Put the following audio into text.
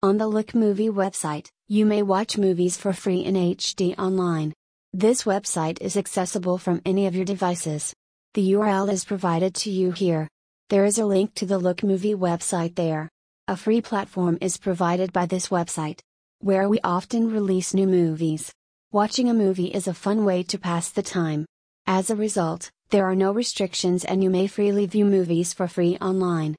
On the Look Movie website, you may watch movies for free in HD online. This website is accessible from any of your devices. The URL is provided to you here. There is a link to the Look Movie website there. A free platform is provided by this website, where we often release new movies. Watching a movie is a fun way to pass the time. As a result, there are no restrictions and you may freely view movies for free online.